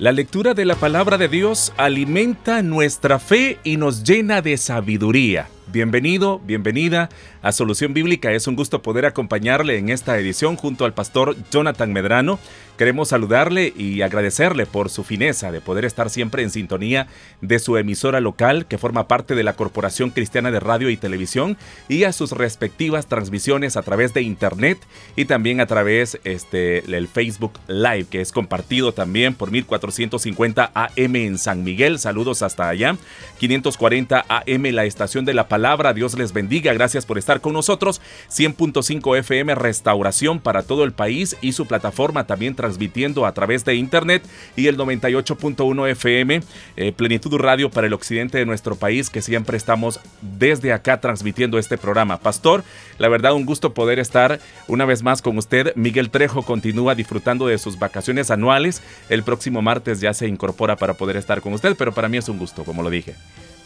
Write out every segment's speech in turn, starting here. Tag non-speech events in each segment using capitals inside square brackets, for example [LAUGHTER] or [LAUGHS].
La lectura de la palabra de Dios alimenta nuestra fe y nos llena de sabiduría. Bienvenido, bienvenida a Solución Bíblica. Es un gusto poder acompañarle en esta edición junto al pastor Jonathan Medrano. Queremos saludarle y agradecerle por su fineza de poder estar siempre en sintonía de su emisora local que forma parte de la Corporación Cristiana de Radio y Televisión y a sus respectivas transmisiones a través de internet y también a través este el Facebook Live que es compartido también por 1450 AM en San Miguel. Saludos hasta allá. 540 AM la estación de la palabra. Dios les bendiga. Gracias por estar con nosotros. 100.5 FM Restauración para todo el país y su plataforma también transmitiendo a través de internet y el 98.1 FM eh, Plenitud Radio para el occidente de nuestro país que siempre estamos desde acá transmitiendo este programa. Pastor, la verdad un gusto poder estar una vez más con usted. Miguel Trejo continúa disfrutando de sus vacaciones anuales. El próximo martes ya se incorpora para poder estar con usted, pero para mí es un gusto, como lo dije.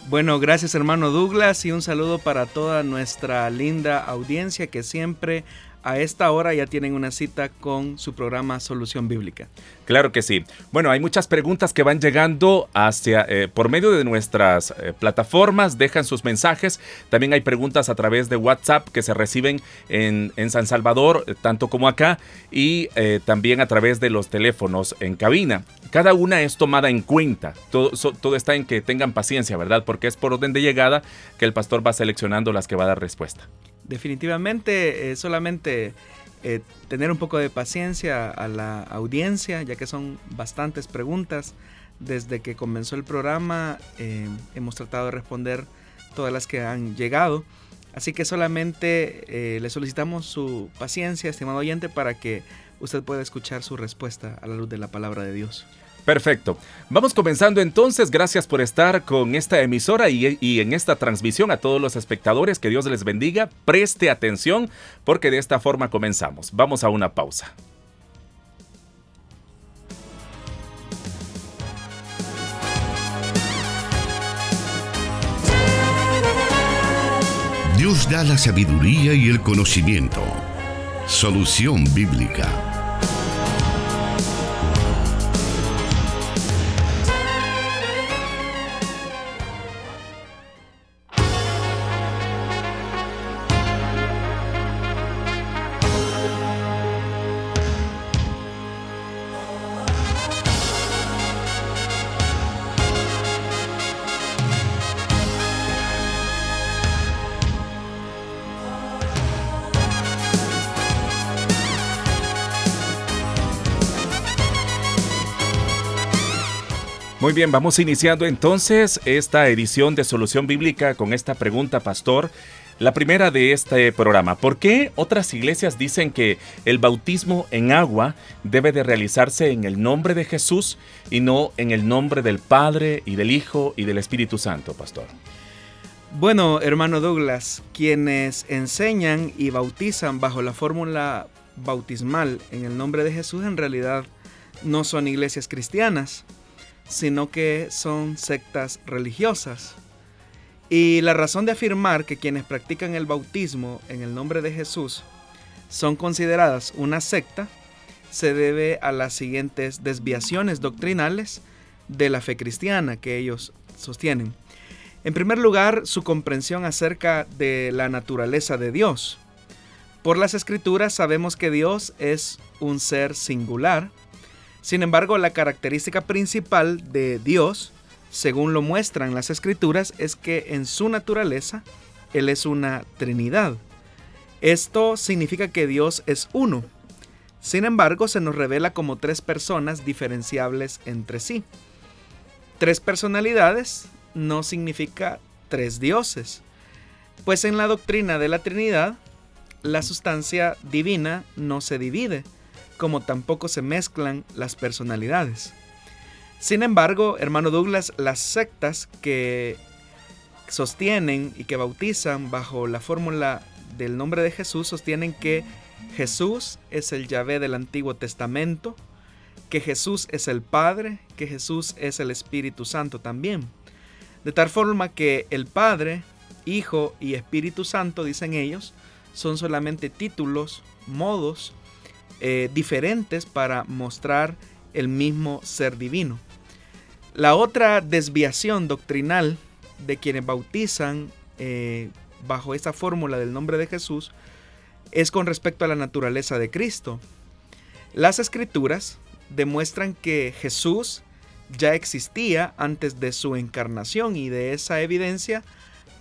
Bueno, gracias hermano Douglas y un saludo para toda nuestra linda audiencia que siempre a esta hora ya tienen una cita con su programa Solución Bíblica. Claro que sí. Bueno, hay muchas preguntas que van llegando hacia eh, por medio de nuestras eh, plataformas, dejan sus mensajes. También hay preguntas a través de WhatsApp que se reciben en, San Salvador, eh, tanto como acá, y también a través de los teléfonos en cabina. Cada una es tomada en cuenta. Todo, todo está en que tengan paciencia, ¿verdad? Porque es por orden de llegada que el pastor va seleccionando las que va a dar respuesta definitivamente eh, solamente eh, tener un poco de paciencia a la audiencia, ya que son bastantes preguntas. Desde que comenzó el programa eh, hemos tratado de responder todas las que han llegado. Así que solamente le solicitamos su paciencia, estimado oyente, para que usted pueda escuchar su respuesta a la luz de la palabra de Dios. Perfecto. Vamos comenzando entonces. Gracias por estar con esta emisora y, en esta transmisión a todos los espectadores. Que Dios les bendiga. Preste atención porque de esta forma comenzamos. Vamos a una pausa. Dios da la sabiduría y el conocimiento. Solución bíblica. Muy bien, vamos iniciando entonces esta edición de Solución Bíblica con esta pregunta, pastor. La primera de este programa, ¿por qué otras iglesias dicen que el bautismo en agua debe de realizarse en el nombre de Jesús y no en el nombre del Padre y del Hijo y del Espíritu Santo, pastor? Bueno, hermano Douglas, quienes enseñan y bautizan bajo la fórmula bautismal en el nombre de Jesús en realidad no son iglesias cristianas sino que son sectas religiosas. Y la razón de afirmar que quienes practican el bautismo en el nombre de Jesús son consideradas una secta se debe a las siguientes desviaciones doctrinales de la fe cristiana que ellos sostienen. En primer lugar, su comprensión acerca de la naturaleza de Dios. Por las escrituras sabemos que Dios es un ser singular, sin embargo, la característica principal de Dios, según lo muestran las escrituras, es que en su naturaleza Él es una Trinidad. Esto significa que Dios es uno. Sin embargo, se nos revela como tres personas diferenciables entre sí. Tres personalidades no significa tres dioses, pues en la doctrina de la Trinidad, la sustancia divina no se divide, como tampoco se mezclan las personalidades. Sin embargo, hermano Douglas, las sectas que sostienen y que bautizan bajo la fórmula del nombre de Jesús, sostienen que Jesús es el Yahvé del Antiguo Testamento, que Jesús es el Padre, que Jesús es el Espíritu Santo también. De tal forma que el Padre, Hijo y Espíritu Santo, dicen ellos, son solamente títulos, modos eh, diferentes para mostrar el mismo ser divino. La otra desviación doctrinal de quienes bautizan eh, bajo esa fórmula del nombre de Jesús es con respecto a la naturaleza de Cristo. Las escrituras demuestran que Jesús ya existía antes de su encarnación y de esa evidencia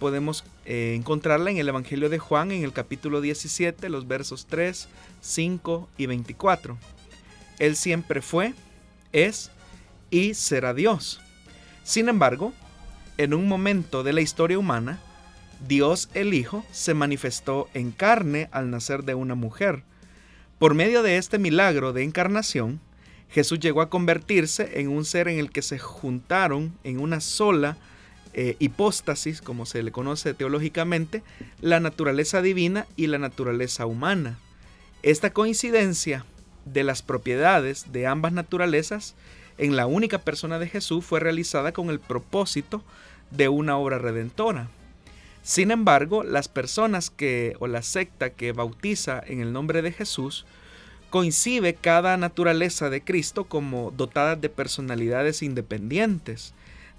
podemos eh, encontrarla en el Evangelio de Juan en el capítulo 17, los versos 3, 5 y 24. Él siempre fue, es y será Dios. Sin embargo, en un momento de la historia humana, Dios el Hijo se manifestó en carne al nacer de una mujer. Por medio de este milagro de encarnación, Jesús llegó a convertirse en un ser en el que se juntaron en una sola eh, hipóstasis, como se le conoce teológicamente, la naturaleza divina y la naturaleza humana. Esta coincidencia de las propiedades de ambas naturalezas en la única persona de Jesús fue realizada con el propósito de una obra redentora. Sin embargo, las personas que o la secta que bautiza en el nombre de Jesús coincide cada naturaleza de Cristo como dotada de personalidades independientes,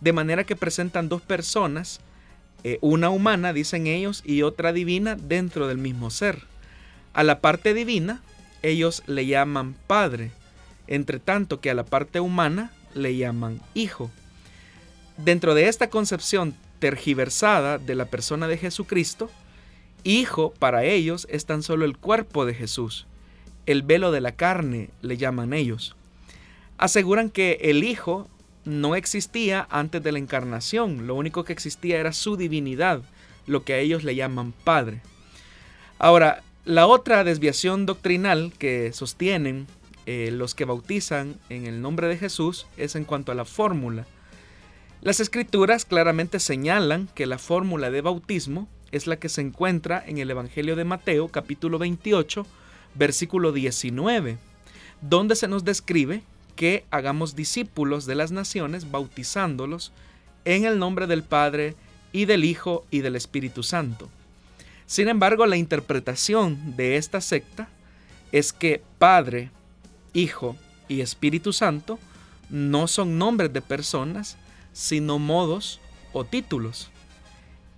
de manera que presentan dos personas, eh, una humana, dicen ellos, y otra divina dentro del mismo ser. A la parte divina, ellos le llaman Padre, entre tanto que a la parte humana le llaman Hijo. Dentro de esta concepción tergiversada de la persona de Jesucristo, hijo para ellos es tan solo el cuerpo de Jesús. El velo de la carne le llaman ellos. Aseguran que el Hijo no existía antes de la encarnación, lo único que existía era su divinidad, lo que a ellos le llaman Padre. Ahora, la otra desviación doctrinal que sostienen eh, los que bautizan en el nombre de Jesús es en cuanto a la fórmula. Las escrituras claramente señalan que la fórmula de bautismo es la que se encuentra en el Evangelio de Mateo capítulo 28 versículo 19, donde se nos describe que hagamos discípulos de las naciones bautizándolos en el nombre del Padre y del Hijo y del Espíritu Santo. Sin embargo, la interpretación de esta secta es que Padre, Hijo y Espíritu Santo no son nombres de personas, sino modos o títulos.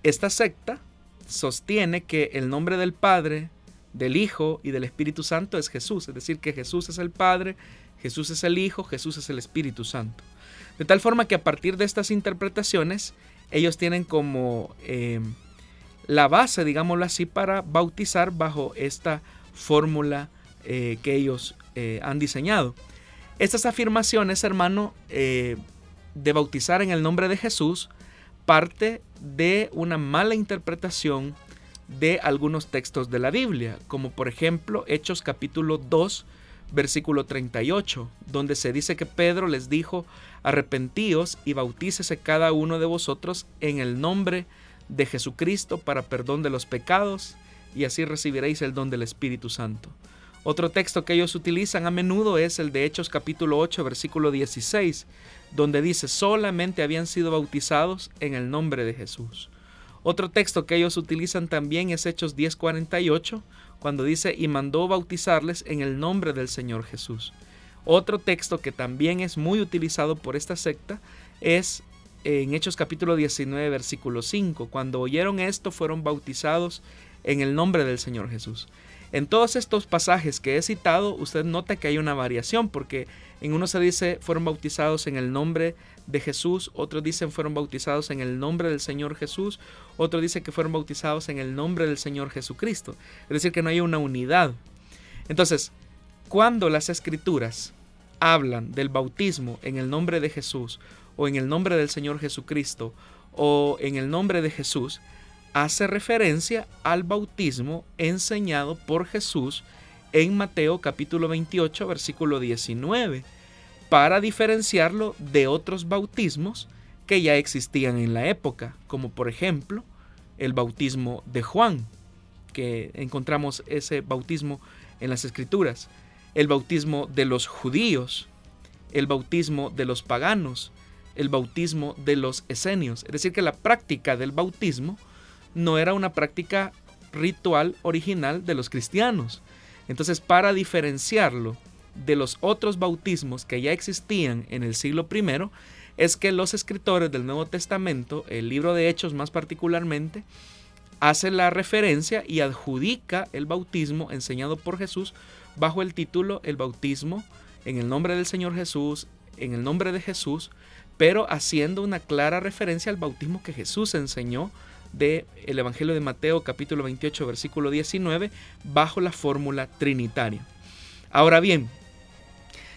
Esta secta sostiene que el nombre del Padre, del Hijo y del Espíritu Santo es Jesús, es decir, que Jesús es el Padre, Jesús es el Hijo, Jesús es el Espíritu Santo. De tal forma que a partir de estas interpretaciones, ellos tienen como eh, la base, digámoslo así, para bautizar bajo esta fórmula eh, que ellos eh, han diseñado. Estas afirmaciones, hermano, de bautizar en el nombre de Jesús parte de una mala interpretación de algunos textos de la Biblia, como por ejemplo Hechos capítulo 2, versículo 38, donde se dice que Pedro les dijo, arrepentíos y bautícese cada uno de vosotros en el nombre de Jesucristo para perdón de los pecados, y así recibiréis el don del Espíritu Santo. Otro texto que ellos utilizan a menudo es el de Hechos capítulo 8, versículo 16, donde dice solamente habían sido bautizados en el nombre de Jesús. Otro texto que ellos utilizan también es Hechos 10:48, cuando dice y mandó bautizarles en el nombre del Señor Jesús. Otro texto que también es muy utilizado por esta secta es en Hechos capítulo 19, versículo 5, cuando oyeron esto fueron bautizados en el nombre del Señor Jesús. En todos estos pasajes que he citado, usted nota que hay una variación, porque en uno se dice fueron bautizados en el nombre de Jesús, otros dicen fueron bautizados en el nombre del Señor Jesús, otro dice que fueron bautizados en el nombre del Señor Jesucristo. Es decir, que no hay una unidad. Entonces, cuando las escrituras hablan del bautismo en el nombre de Jesús, o en el nombre del Señor Jesucristo, o en el nombre de Jesús, hace referencia al bautismo enseñado por Jesús en Mateo capítulo 28 versículo 19 para diferenciarlo de otros bautismos que ya existían en la época, como por ejemplo el bautismo de Juan, que encontramos ese bautismo en las escrituras, el bautismo de los judíos, el bautismo de los paganos, el bautismo de los esenios. Es decir, que la práctica del bautismo no era una práctica ritual original de los cristianos. Entonces, para diferenciarlo de los otros bautismos que ya existían en el siglo I, es que los escritores del Nuevo Testamento, el libro de Hechos más particularmente, hace la referencia y adjudica el bautismo enseñado por Jesús bajo el título El bautismo en el nombre del Señor Jesús, en el nombre de Jesús, pero haciendo una clara referencia al bautismo que Jesús enseñó del el Evangelio de Mateo capítulo 28 versículo 19 bajo la fórmula trinitaria. Ahora bien,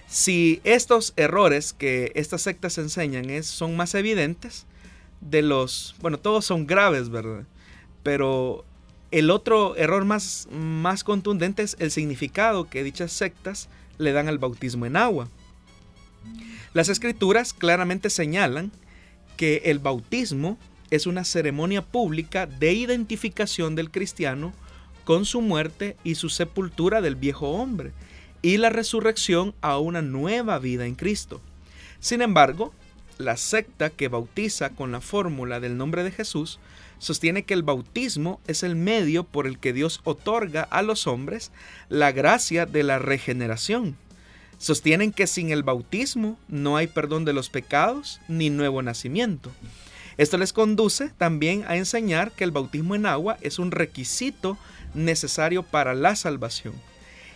si estos errores que estas sectas enseñan es, son más evidentes de los, bueno, todos son graves, ¿verdad? Pero el otro error más, más contundente es el significado que dichas sectas le dan al bautismo en agua. Las escrituras claramente señalan que el bautismo es una ceremonia pública de identificación del cristiano con su muerte y su sepultura del viejo hombre y la resurrección a una nueva vida en Cristo. Sin embargo, la secta que bautiza con la fórmula del nombre de Jesús sostiene que el bautismo es el medio por el que Dios otorga a los hombres la gracia de la regeneración. Sostienen que sin el bautismo no hay perdón de los pecados ni nuevo nacimiento. Esto les conduce también a enseñar que el bautismo en agua es un requisito necesario para la salvación.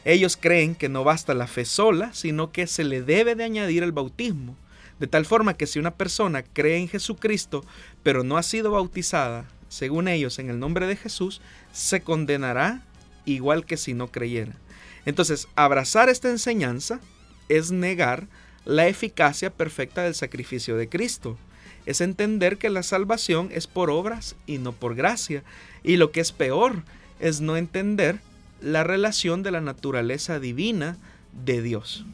Ellos creen que no basta la fe sola, sino que se le debe de añadir el bautismo, de tal forma que si una persona cree en Jesucristo, pero no ha sido bautizada, según ellos, en el nombre de Jesús, se condenará igual que si no creyera. Entonces, abrazar esta enseñanza es negar la eficacia perfecta del sacrificio de Cristo. Es entender que la salvación es por obras y no por gracia. Y lo que es peor es no entender la relación de la naturaleza divina de Dios.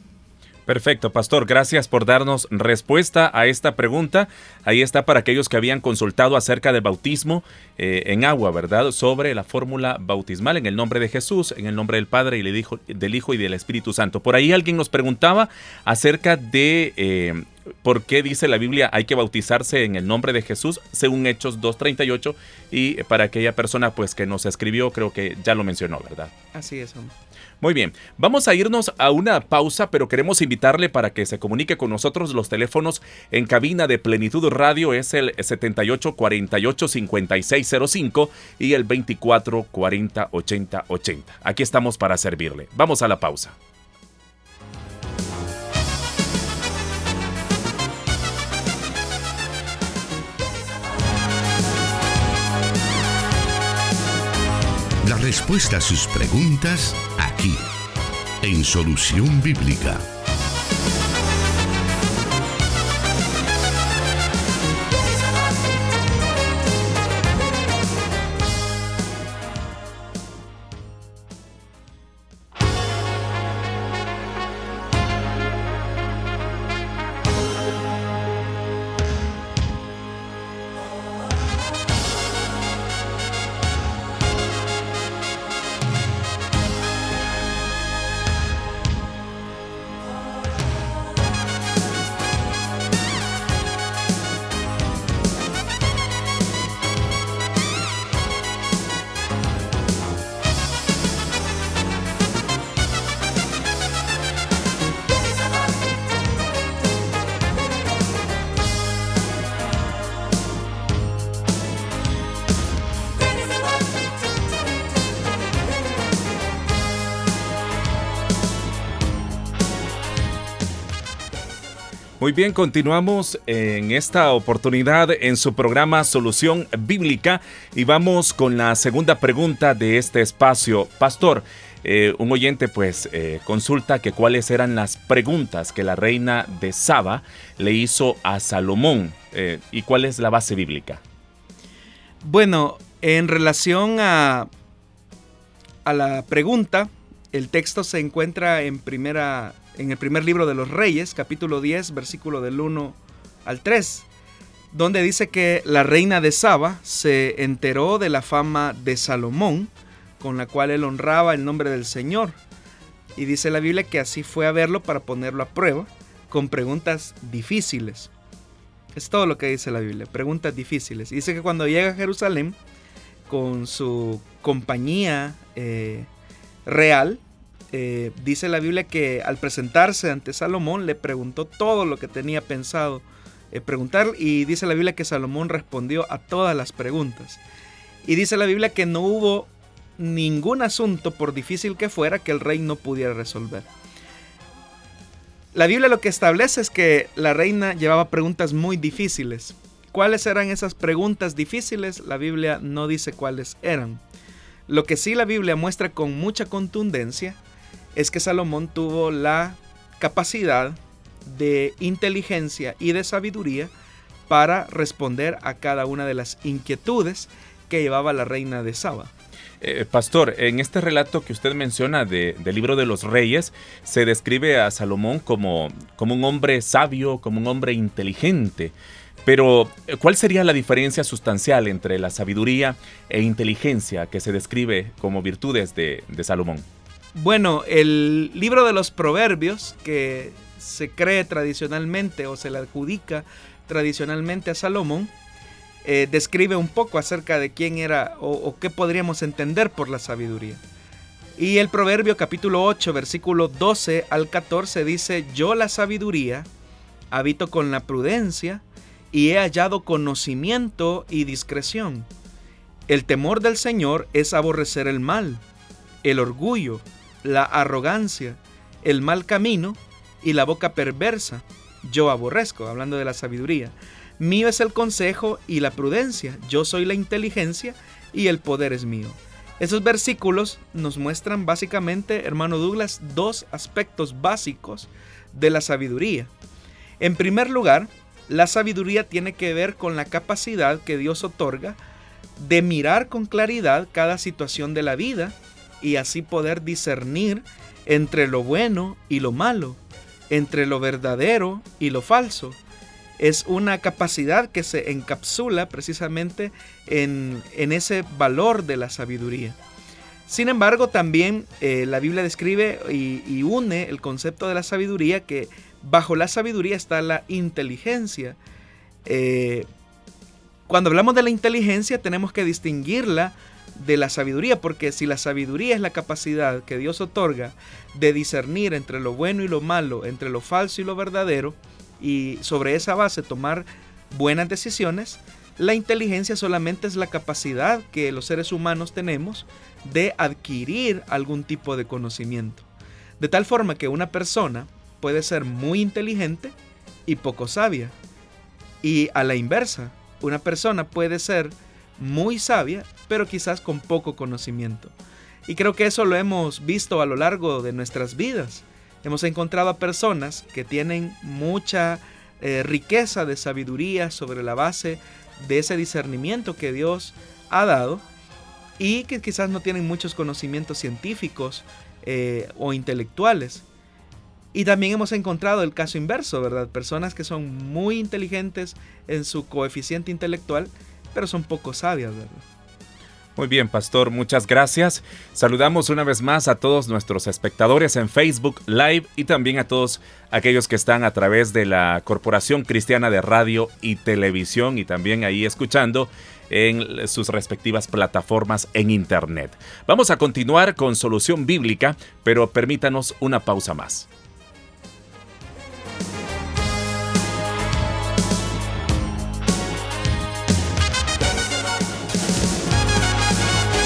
Perfecto, pastor. Gracias por darnos respuesta a esta pregunta. Ahí está para aquellos que habían consultado acerca del bautismo eh, en agua, ¿verdad? Sobre la fórmula bautismal en el nombre de Jesús, en el nombre del Padre y del Hijo y del Espíritu Santo. Por ahí alguien nos preguntaba acerca de eh, por qué dice la Biblia hay que bautizarse en el nombre de Jesús, según Hechos 2.38. Y para aquella persona pues que nos escribió, creo que ya lo mencionó, ¿verdad? Así es, hombre. Muy bien, vamos a irnos a una pausa, pero queremos invitarle para que se comunique con nosotros. Los teléfonos en cabina de Plenitud Radio es el 78 48 5605 y el 24 40 80 80. Aquí estamos para servirle. Vamos a la pausa. La respuesta a sus preguntas aquí, en Solución Bíblica. Muy bien, continuamos en esta oportunidad en su programa Solución Bíblica y vamos con la segunda pregunta de este espacio. Pastor, eh, un oyente pues eh, consulta que cuáles eran las preguntas que la reina de Saba le hizo a Salomón eh, y cuál es la base bíblica. Bueno, en relación a, a la pregunta, el texto se encuentra en primera en el primer libro de los Reyes, capítulo 10, versículo del 1 al 3. donde dice que la reina de Saba se enteró de la fama de Salomón, con la cual él honraba el nombre del Señor. Y dice la Biblia que así fue a verlo para ponerlo a prueba con preguntas difíciles. Es todo lo que dice la Biblia, preguntas difíciles. Y dice que cuando llega a Jerusalén con su compañía eh, real, eh, dice la Biblia que al presentarse ante Salomón le preguntó todo lo que tenía pensado eh, preguntar y dice la Biblia que Salomón respondió a todas las preguntas. Y dice la Biblia que no hubo ningún asunto, por difícil que fuera, que el rey no pudiera resolver. La Biblia lo que establece es que la reina llevaba preguntas muy difíciles. ¿Cuáles eran esas preguntas difíciles? La Biblia no dice cuáles eran. Lo que sí la Biblia muestra con mucha contundencia es que Salomón tuvo la capacidad de inteligencia y de sabiduría para responder a cada una de las inquietudes que llevaba la reina de Saba. Eh, pastor, en este relato que usted menciona del libro de los reyes, se describe a Salomón como, como un hombre sabio, como un hombre inteligente. Pero, ¿cuál sería la diferencia sustancial entre la sabiduría e inteligencia que se describe como virtudes de, de Salomón? Bueno, el libro de los proverbios, que se cree tradicionalmente o se le adjudica tradicionalmente a Salomón, eh, describe un poco acerca de quién era o, qué podríamos entender por la sabiduría. Y el Proverbio capítulo 8, versículo 12 al 14 dice, yo la sabiduría habito con la prudencia y he hallado conocimiento y discreción. El temor del Señor es aborrecer el mal, el orgullo, la arrogancia, el mal camino y la boca perversa. Yo aborrezco, hablando de la sabiduría. Mío es el consejo y la prudencia, yo soy la inteligencia y el poder es mío. Esos versículos nos muestran básicamente, hermano Douglas, dos aspectos básicos de la sabiduría. En primer lugar, la sabiduría tiene que ver con la capacidad que Dios otorga de mirar con claridad cada situación de la vida y así poder discernir entre lo bueno y lo malo, entre lo verdadero y lo falso, es una capacidad que se encapsula precisamente en, ese valor de la sabiduría. Sin embargo, también eh, la Biblia describe y, une el concepto de la sabiduría que bajo la sabiduría está la inteligencia. Eh, cuando hablamos de la inteligencia tenemos que distinguirla de la sabiduría, porque si la sabiduría es la capacidad que Dios otorga de discernir entre lo bueno y lo malo, entre lo falso y lo verdadero, y sobre esa base tomar buenas decisiones, la inteligencia solamente es la capacidad que los seres humanos tenemos de adquirir algún tipo de conocimiento. De tal forma que una persona puede ser muy inteligente y poco sabia. Y a la inversa, una persona puede ser muy sabia, pero quizás con poco conocimiento. Y creo que eso lo hemos visto a lo largo de nuestras vidas. Hemos encontrado a personas que tienen mucha eh, riqueza de sabiduría sobre la base de ese discernimiento que Dios ha dado y que quizás no tienen muchos conocimientos científicos eh, o intelectuales. Y también hemos encontrado el caso inverso, ¿verdad? Personas que son muy inteligentes en su coeficiente intelectual, pero son poco sabias, ¿verdad? Muy bien, pastor, muchas gracias. Saludamos una vez más a todos nuestros espectadores en Facebook Live y también a todos aquellos que están a través de la Corporación Cristiana de Radio y Televisión y también ahí escuchando en sus respectivas plataformas en Internet. Vamos a continuar con Solución Bíblica, pero permítanos una pausa más.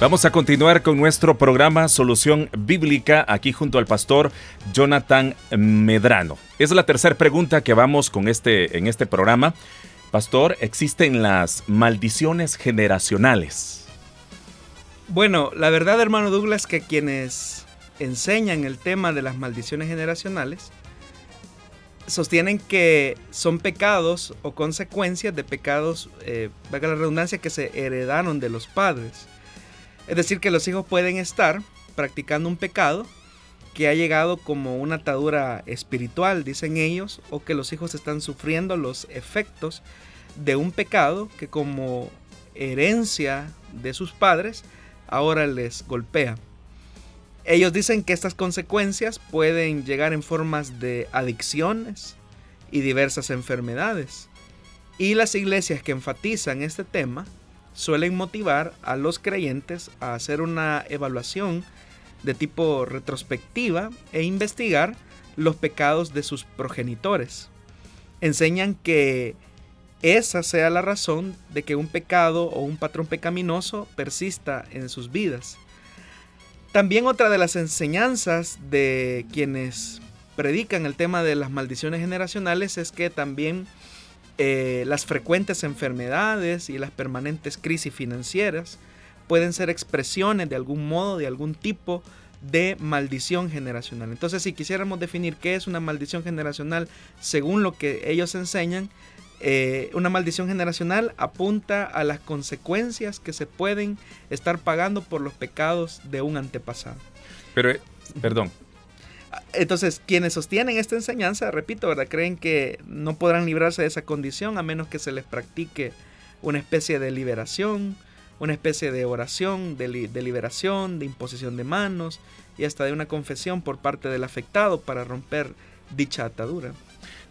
Vamos a continuar con nuestro programa Solución Bíblica aquí junto al pastor Jonathan Medrano. Es la tercera pregunta que vamos con este en este programa. Pastor, ¿existen las maldiciones generacionales? Bueno, la verdad, hermano Douglas, que quienes enseñan el tema de las maldiciones generacionales sostienen que son pecados o consecuencias de pecados, eh, valga la redundancia, que se heredaron de los padres. Es decir, que los hijos pueden estar practicando un pecado que ha llegado como una atadura espiritual, dicen ellos, o que los hijos están sufriendo los efectos de un pecado que como herencia de sus padres ahora les golpea. Ellos dicen que estas consecuencias pueden llegar en formas de adicciones y diversas enfermedades. Y las iglesias que enfatizan este tema suelen motivar a los creyentes a hacer una evaluación de tipo retrospectiva e investigar los pecados de sus progenitores. Enseñan que esa sea la razón de que un pecado o un patrón pecaminoso persista en sus vidas. También otra de las enseñanzas de quienes predican el tema de las maldiciones generacionales es que también eh, las frecuentes enfermedades y las permanentes crisis financieras pueden ser expresiones de algún modo, de algún tipo de maldición generacional. Entonces, si quisiéramos definir qué es una maldición generacional según lo que ellos enseñan, eh, una maldición generacional apunta a las consecuencias que se pueden estar pagando por los pecados de un antepasado. Pero, eh, perdón, entonces, quienes sostienen esta enseñanza, repito, ¿verdad? creen que no podrán librarse de esa condición a menos que se les practique una especie de liberación, una especie de oración, de, liberación, de imposición de manos y hasta de una confesión por parte del afectado para romper dicha atadura.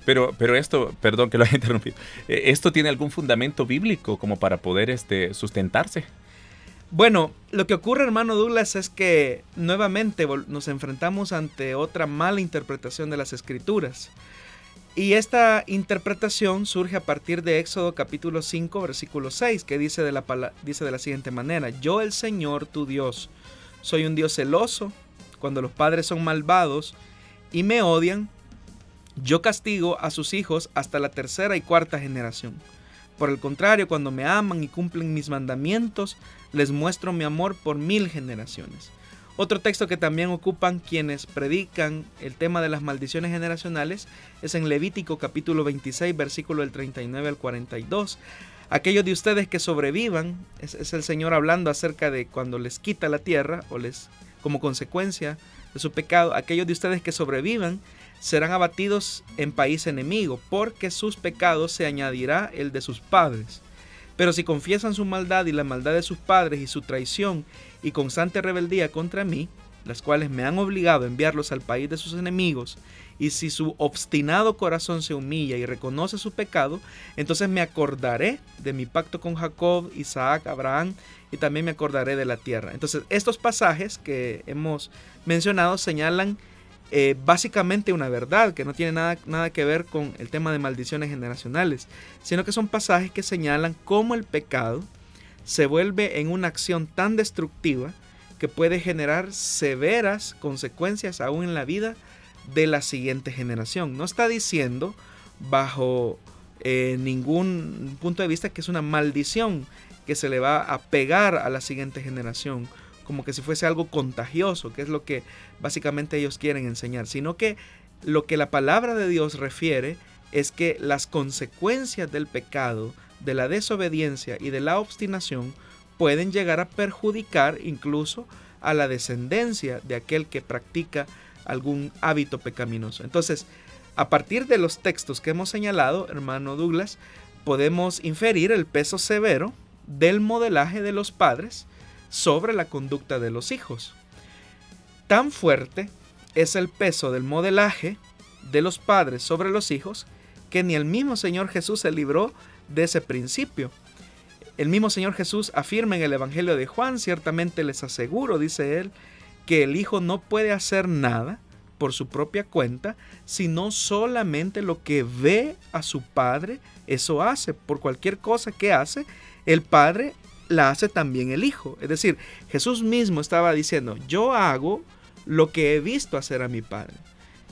Pero, pero esto, perdón que lo haya [LAUGHS] interrumpido, eh, ¿esto tiene algún fundamento bíblico como para poder este, sustentarse? Bueno, lo que ocurre, hermano Douglas, es que nuevamente nos enfrentamos ante otra mala interpretación de las escrituras. Y esta interpretación surge a partir de Éxodo capítulo 5, versículo 6, que dice de, la, dice de la siguiente manera, Yo el Señor, tu Dios, soy un Dios celoso, cuando los padres son malvados y me odian, yo castigo a sus hijos hasta la tercera y cuarta generación. Por el contrario, cuando me aman y cumplen mis mandamientos, les muestro mi amor por mil generaciones. Otro texto que también ocupan quienes predican el tema de las maldiciones generacionales es en Levítico capítulo 26 versículo del 39 al 42. Aquellos de ustedes que sobrevivan, es, el Señor hablando acerca de cuando les quita la tierra o les como consecuencia de su pecado, aquellos de ustedes que sobrevivan serán abatidos en país enemigo, porque sus pecados se añadirá el de sus padres. Pero si confiesan su maldad y la maldad de sus padres y su traición y constante rebeldía contra mí, las cuales me han obligado a enviarlos al país de sus enemigos, y si su obstinado corazón se humilla y reconoce su pecado, entonces me acordaré de mi pacto con Jacob, Isaac, Abraham, y también me acordaré de la tierra. Entonces, estos pasajes que hemos mencionado señalan eh, básicamente una verdad que no tiene nada, nada que ver con el tema de maldiciones generacionales, sino que son pasajes que señalan cómo el pecado se vuelve en una acción tan destructiva que puede generar severas consecuencias aún en la vida de la siguiente generación. No está diciendo bajo eh, ningún punto de vista que es una maldición que se le va a pegar a la siguiente generación como que si fuese algo contagioso, que es lo que básicamente ellos quieren enseñar, sino que lo que la palabra de Dios refiere es que las consecuencias del pecado, de la desobediencia y de la obstinación pueden llegar a perjudicar incluso a la descendencia de aquel que practica algún hábito pecaminoso. Entonces, a partir de los textos que hemos señalado, hermano Douglas, podemos inferir el peso severo del modelaje de los padres sobre la conducta de los hijos. Tan fuerte es el peso del modelaje de los padres sobre los hijos que ni el mismo Señor Jesús se libró de ese principio. El mismo Señor Jesús afirma en el Evangelio de Juan, ciertamente les aseguro, dice él, que el hijo no puede hacer nada por su propia cuenta, sino solamente lo que ve a su padre, eso hace. Por cualquier cosa que hace, el padre la hace también el Hijo. Es decir, Jesús mismo estaba diciendo, yo hago lo que he visto hacer a mi Padre.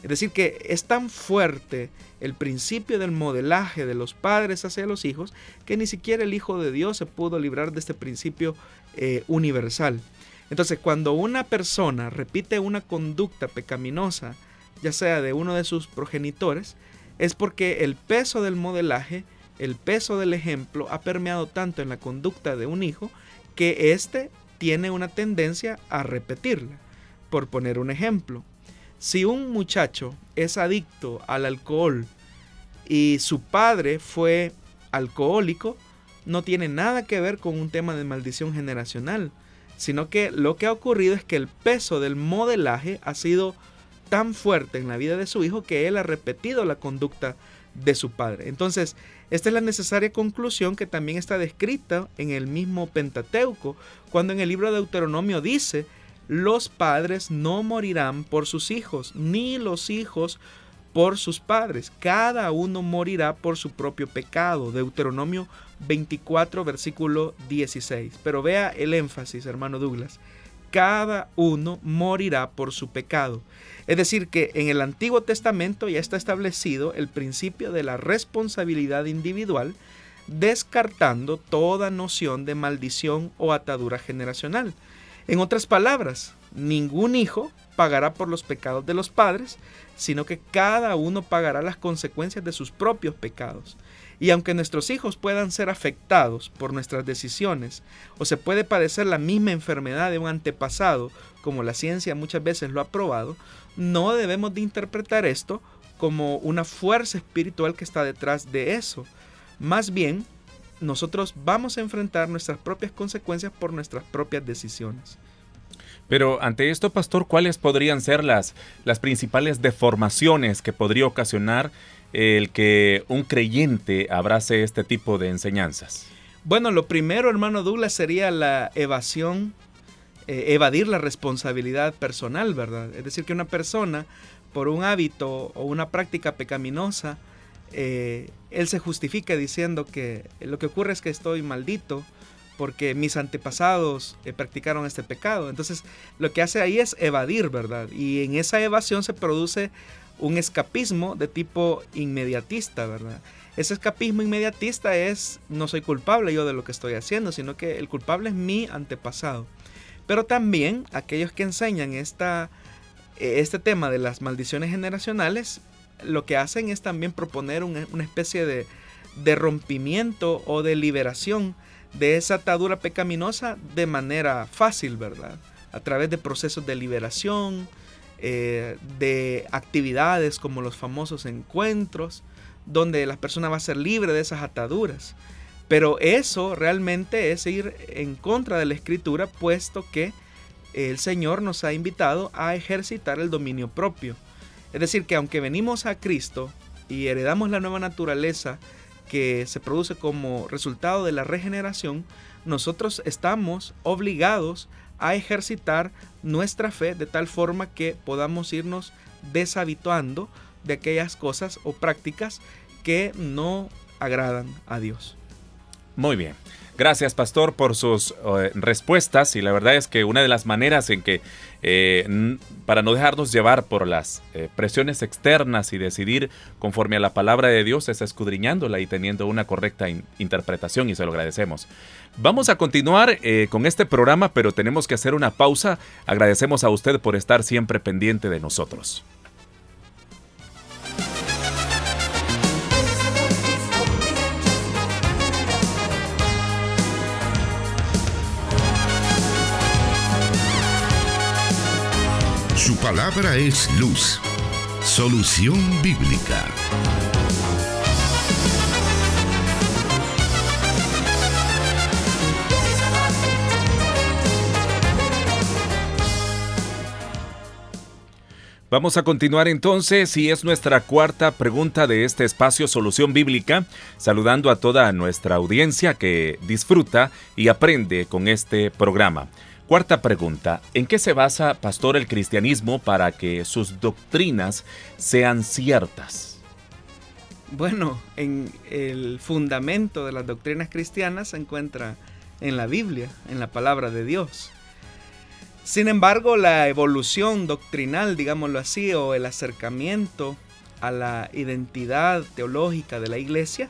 Es decir, que es tan fuerte el principio del modelaje de los padres hacia los hijos que ni siquiera el Hijo de Dios se pudo librar de este principio eh, universal. Entonces, cuando una persona repite una conducta pecaminosa, ya sea de uno de sus progenitores, es porque el peso del modelaje, el peso del ejemplo ha permeado tanto en la conducta de un hijo que éste tiene una tendencia a repetirla. Por poner un ejemplo, si un muchacho es adicto al alcohol y su padre fue alcohólico, no tiene nada que ver con un tema de maldición generacional, sino que lo que ha ocurrido es que el peso del modelaje ha sido tan fuerte en la vida de su hijo que él ha repetido la conducta de su padre. Entonces, esta es la necesaria conclusión que también está descrita en el mismo Pentateuco, cuando en el libro de Deuteronomio dice, los padres no morirán por sus hijos, ni los hijos por sus padres. Cada uno morirá por su propio pecado. Deuteronomio 24, versículo 16. Pero vea el énfasis, hermano Douglas. Cada uno morirá por su pecado. Es decir, que en el Antiguo Testamento ya está establecido el principio de la responsabilidad individual, descartando toda noción de maldición o atadura generacional. En otras palabras, ningún hijo pagará por los pecados de los padres, sino que cada uno pagará las consecuencias de sus propios pecados. Y aunque nuestros hijos puedan ser afectados por nuestras decisiones, o se puede padecer la misma enfermedad de un antepasado, como la ciencia muchas veces lo ha probado, no debemos de interpretar esto como una fuerza espiritual que está detrás de eso. Más bien, nosotros vamos a enfrentar nuestras propias consecuencias por nuestras propias decisiones. Pero ante esto, pastor, ¿cuáles podrían ser las, las principales deformaciones que podría ocasionar el que un creyente abrace este tipo de enseñanzas? Bueno, lo primero, hermano Douglas, sería la evasión, eh, evadir la responsabilidad personal, ¿verdad? Es decir, que una persona, por un hábito o una práctica pecaminosa, eh, él se justifica diciendo que lo que ocurre es que estoy maldito porque mis antepasados eh, practicaron este pecado. Entonces, lo que hace ahí es evadir, ¿verdad? Y en esa evasión se produce un escapismo de tipo inmediatista, ¿verdad? Ese escapismo inmediatista es, no soy culpable yo de lo que estoy haciendo, sino que el culpable es mi antepasado. Pero también aquellos que enseñan esta, este tema de las maldiciones generacionales, lo que hacen es también proponer una, especie de, de rompimiento o de liberación de esa atadura pecaminosa de manera fácil, ¿verdad? A través de procesos de liberación, eh, de actividades como los famosos encuentros, donde la persona va a ser libre de esas ataduras. Pero eso realmente es ir en contra de la escritura, puesto que el Señor nos ha invitado a ejercitar el dominio propio. Es decir, que aunque venimos a Cristo y heredamos la nueva naturaleza que se produce como resultado de la regeneración, nosotros estamos obligados a ejercitar nuestra fe de tal forma que podamos irnos deshabituando de aquellas cosas o prácticas que no agradan a Dios. Muy bien. Gracias, pastor, por sus eh, respuestas. Y la verdad es que una de las maneras en que, eh, para no dejarnos llevar por las eh, presiones externas y decidir conforme a la palabra de Dios, es escudriñándola y teniendo una correcta interpretación, y se lo agradecemos. Vamos a continuar con este programa, pero tenemos que hacer una pausa. Agradecemos a usted por estar siempre pendiente de nosotros. Su palabra es luz. Solución bíblica. Vamos a continuar entonces y es nuestra cuarta pregunta de este espacio Solución Bíblica, saludando a toda nuestra audiencia que disfruta y aprende con este programa. Cuarta pregunta, ¿en qué se basa, pastor, el cristianismo para que sus doctrinas sean ciertas? Bueno, en el fundamento de las doctrinas cristianas se encuentra en la Biblia, en la palabra de Dios. Sin embargo, la evolución doctrinal, digámoslo así, o el acercamiento a la identidad teológica de la iglesia,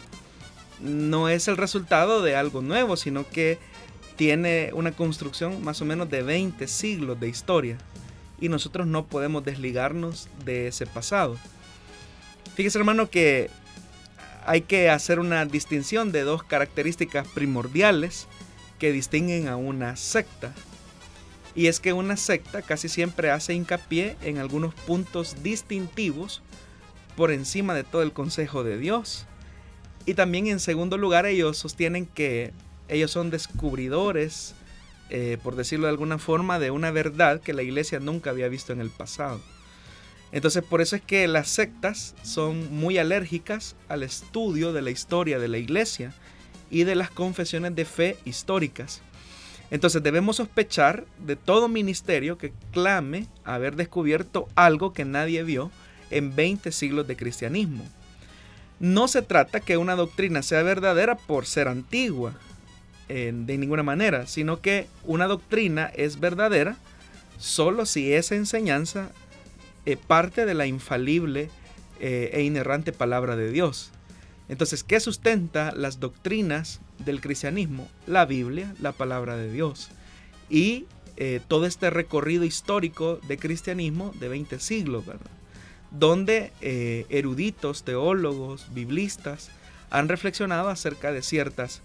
no es el resultado de algo nuevo, sino que tiene una construcción más o menos de 20 siglos de historia. Y nosotros no podemos desligarnos de ese pasado. Fíjese hermano que hay que hacer una distinción de dos características primordiales que distinguen a una secta. Y es que una secta casi siempre hace hincapié en algunos puntos distintivos por encima de todo el consejo de Dios. Y también en segundo lugar ellos sostienen que ellos son descubridores, eh, por decirlo de alguna forma, de una verdad que la iglesia nunca había visto en el pasado. Entonces por eso es que las sectas son muy alérgicas al estudio de la historia de la iglesia y de las confesiones de fe históricas. Entonces debemos sospechar de todo ministerio que clame haber descubierto algo que nadie vio en 20 siglos de cristianismo. No se trata que una doctrina sea verdadera por ser antigua, de ninguna manera, sino que una doctrina es verdadera solo si esa enseñanza eh, parte de la infalible eh, e inerrante palabra de Dios. Entonces, ¿qué sustenta las doctrinas del cristianismo? La Biblia, la palabra de Dios. Y eh, todo este recorrido histórico de cristianismo de 20 siglos. Donde eruditos, teólogos, biblistas han reflexionado acerca de ciertas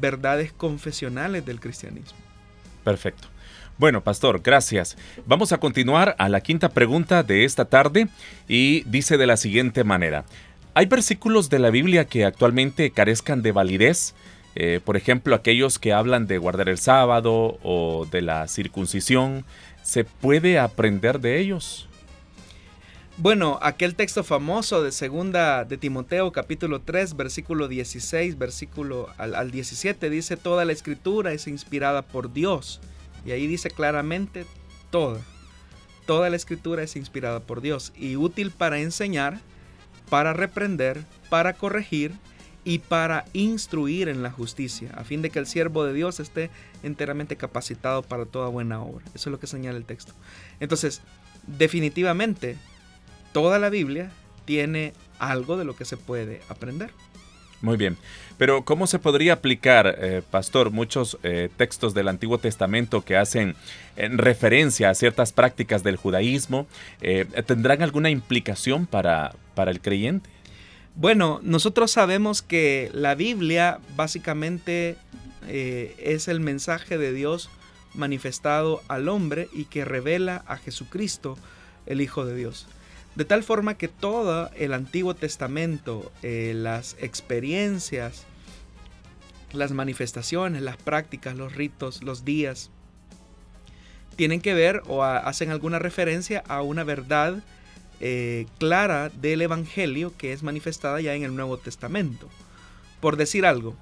verdades confesionales del cristianismo. Perfecto. Bueno, pastor, gracias. Vamos a continuar a la quinta pregunta de esta tarde y dice de la siguiente manera. ¿Hay versículos de la Biblia que actualmente carezcan de validez? Eh, por ejemplo, aquellos que hablan de guardar el sábado o de la circuncisión. ¿Se puede aprender de ellos? Bueno, aquel texto famoso de segunda de Timoteo capítulo 3 versículo 16 versículo al, al 17 dice toda la escritura es inspirada por Dios y ahí dice claramente toda. Toda la escritura es inspirada por Dios y útil para enseñar, para reprender, para corregir y para instruir en la justicia, a fin de que el siervo de Dios esté enteramente capacitado para toda buena obra. Eso es lo que señala el texto. Entonces, definitivamente, toda la Biblia tiene algo de lo que se puede aprender. Muy bien, pero ¿cómo se podría aplicar, eh, pastor, muchos eh, textos del Antiguo Testamento que hacen eh, referencia a ciertas prácticas del judaísmo? ¿Tendrán alguna implicación para, para el creyente? Bueno, nosotros sabemos que la Biblia básicamente es el mensaje de Dios manifestado al hombre y que revela a Jesucristo, el Hijo de Dios. De tal forma que todo el Antiguo Testamento, eh, las experiencias, las manifestaciones, las prácticas, los ritos, los días, tienen que ver o hacen alguna referencia a una verdad eh, clara del Evangelio que es manifestada ya en el Nuevo Testamento. Por decir algo,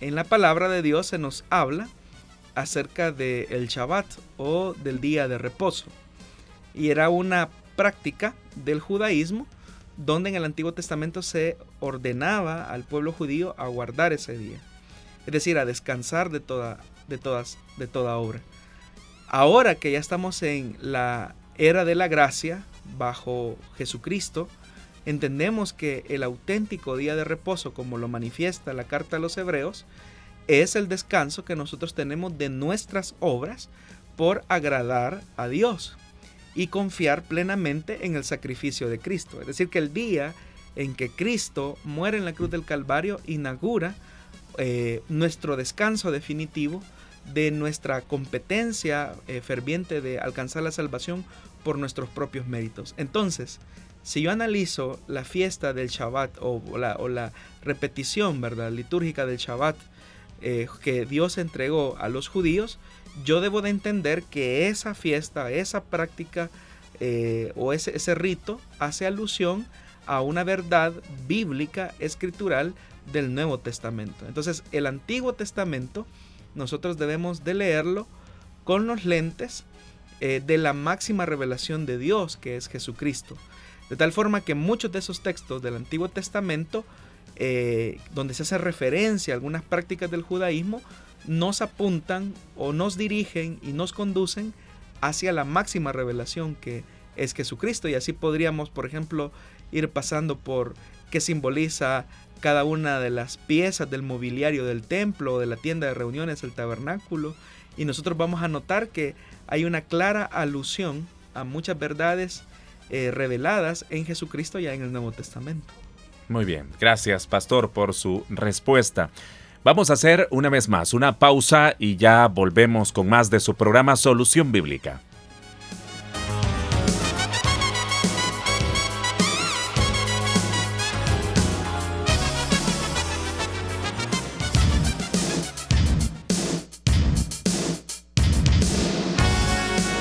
en la palabra de Dios se nos habla acerca del el Shabbat o del día de reposo. Y era una práctica del judaísmo, donde en el Antiguo Testamento se ordenaba al pueblo judío a guardar ese día, es decir, a descansar de toda, de todas, de toda obra. Ahora que ya estamos en la era de la gracia, bajo Jesucristo, entendemos que el auténtico día de reposo, como lo manifiesta la carta a los hebreos, es el descanso que nosotros tenemos de nuestras obras por agradar a Dios y confiar plenamente en el sacrificio de Cristo. Es decir, que el día en que Cristo muere en la cruz del Calvario inaugura eh, nuestro descanso definitivo de nuestra competencia eh, ferviente de alcanzar la salvación por nuestros propios méritos. Entonces, si yo analizo la fiesta del Shabbat o la, la repetición ¿verdad? litúrgica del Shabbat eh, que Dios entregó a los judíos, yo debo de entender que esa fiesta, esa práctica eh, o ese, rito hace alusión a una verdad bíblica, escritural del Nuevo Testamento. Entonces, el Antiguo Testamento nosotros debemos de leerlo con los lentes eh, de la máxima revelación de Dios, que es Jesucristo. De tal forma que muchos de esos textos del Antiguo Testamento, eh, donde se hace referencia a algunas prácticas del judaísmo, nos apuntan o nos dirigen y nos conducen hacia la máxima revelación que es Jesucristo. Y así podríamos, por ejemplo, ir pasando por qué simboliza cada una de las piezas del mobiliario del templo, de la tienda de reuniones, el tabernáculo. Y nosotros vamos a notar que hay una clara alusión a muchas verdades eh, reveladas en Jesucristo ya en el Nuevo Testamento. Muy bien, gracias pastor por su respuesta. Vamos a hacer una vez más una pausa y ya volvemos con más de su programa Solución Bíblica.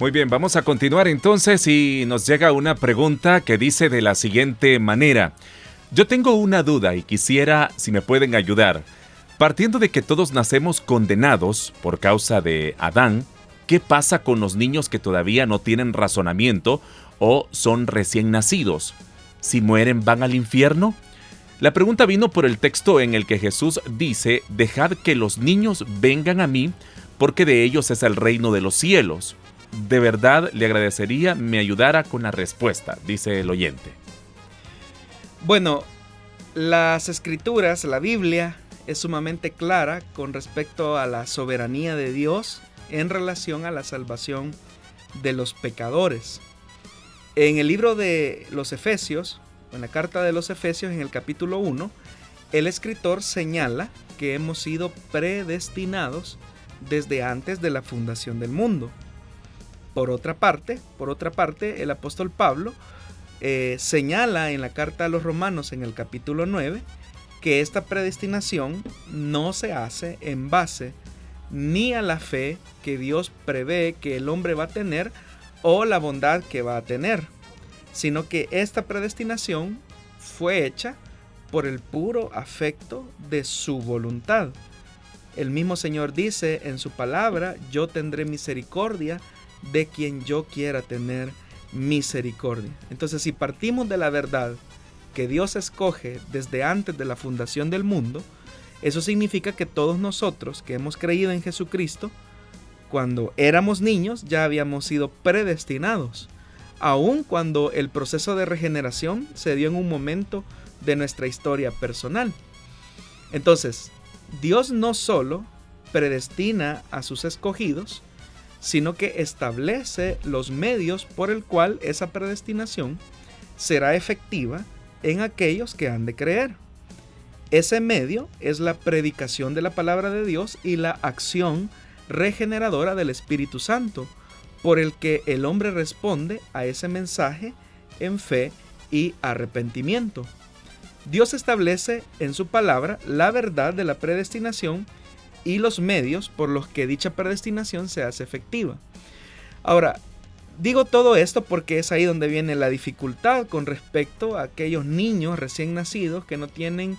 Muy bien, vamos a continuar entonces y nos llega una pregunta que dice de la siguiente manera. Yo tengo una duda y quisiera si me pueden ayudar. Partiendo de que todos nacemos condenados por causa de Adán, ¿qué pasa con los niños que todavía no tienen razonamiento o son recién nacidos? Si mueren, ¿van al infierno? La pregunta vino por el texto en el que Jesús dice, dejad que los niños vengan a mí, porque de ellos es el reino de los cielos de verdad le agradecería me ayudara con la respuesta, dice el oyente. Bueno, las escrituras, la Biblia, es sumamente clara con respecto a la soberanía de Dios en relación a la salvación de los pecadores. En el libro de los Efesios, en la carta de los Efesios, en el capítulo 1, el escritor señala que hemos sido predestinados desde antes de la fundación del mundo. Por otra parte, por otra parte, el apóstol Pablo eh, señala en la carta a los romanos en el capítulo 9 que esta predestinación no se hace en base ni a la fe que Dios prevé que el hombre va a tener o la bondad que va a tener, sino que esta predestinación fue hecha por el puro afecto de su voluntad. El mismo Señor dice en su palabra, yo tendré misericordia de quien yo quiera tener misericordia. Entonces, si partimos de la verdad que Dios escoge desde antes de la fundación del mundo, eso significa que todos nosotros que hemos creído en Jesucristo, cuando éramos niños ya habíamos sido predestinados, aun cuando el proceso de regeneración se dio en un momento de nuestra historia personal. Entonces, Dios no solo predestina a sus escogidos, sino que establece los medios por el cual esa predestinación será efectiva en aquellos que han de creer. Ese medio es la predicación de la palabra de Dios y la acción regeneradora del Espíritu Santo, por el que el hombre responde a ese mensaje en fe y arrepentimiento. Dios establece en su palabra la verdad de la predestinación y los medios por los que dicha predestinación se hace efectiva. Ahora, digo todo esto porque es ahí donde viene la dificultad con respecto a aquellos niños recién nacidos que no tienen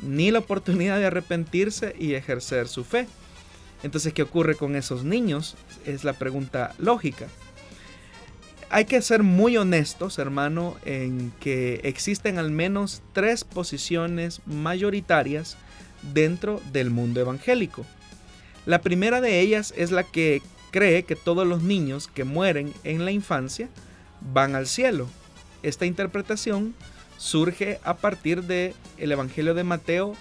ni la oportunidad de arrepentirse y ejercer su fe. Entonces, ¿qué ocurre con esos niños? Es la pregunta lógica. Hay que ser muy honestos, hermano, en que existen al menos tres posiciones mayoritarias dentro del mundo evangélico. La primera de ellas es la que cree que todos los niños que mueren en la infancia van al cielo. Esta interpretación surge a partir de el Evangelio de Mateo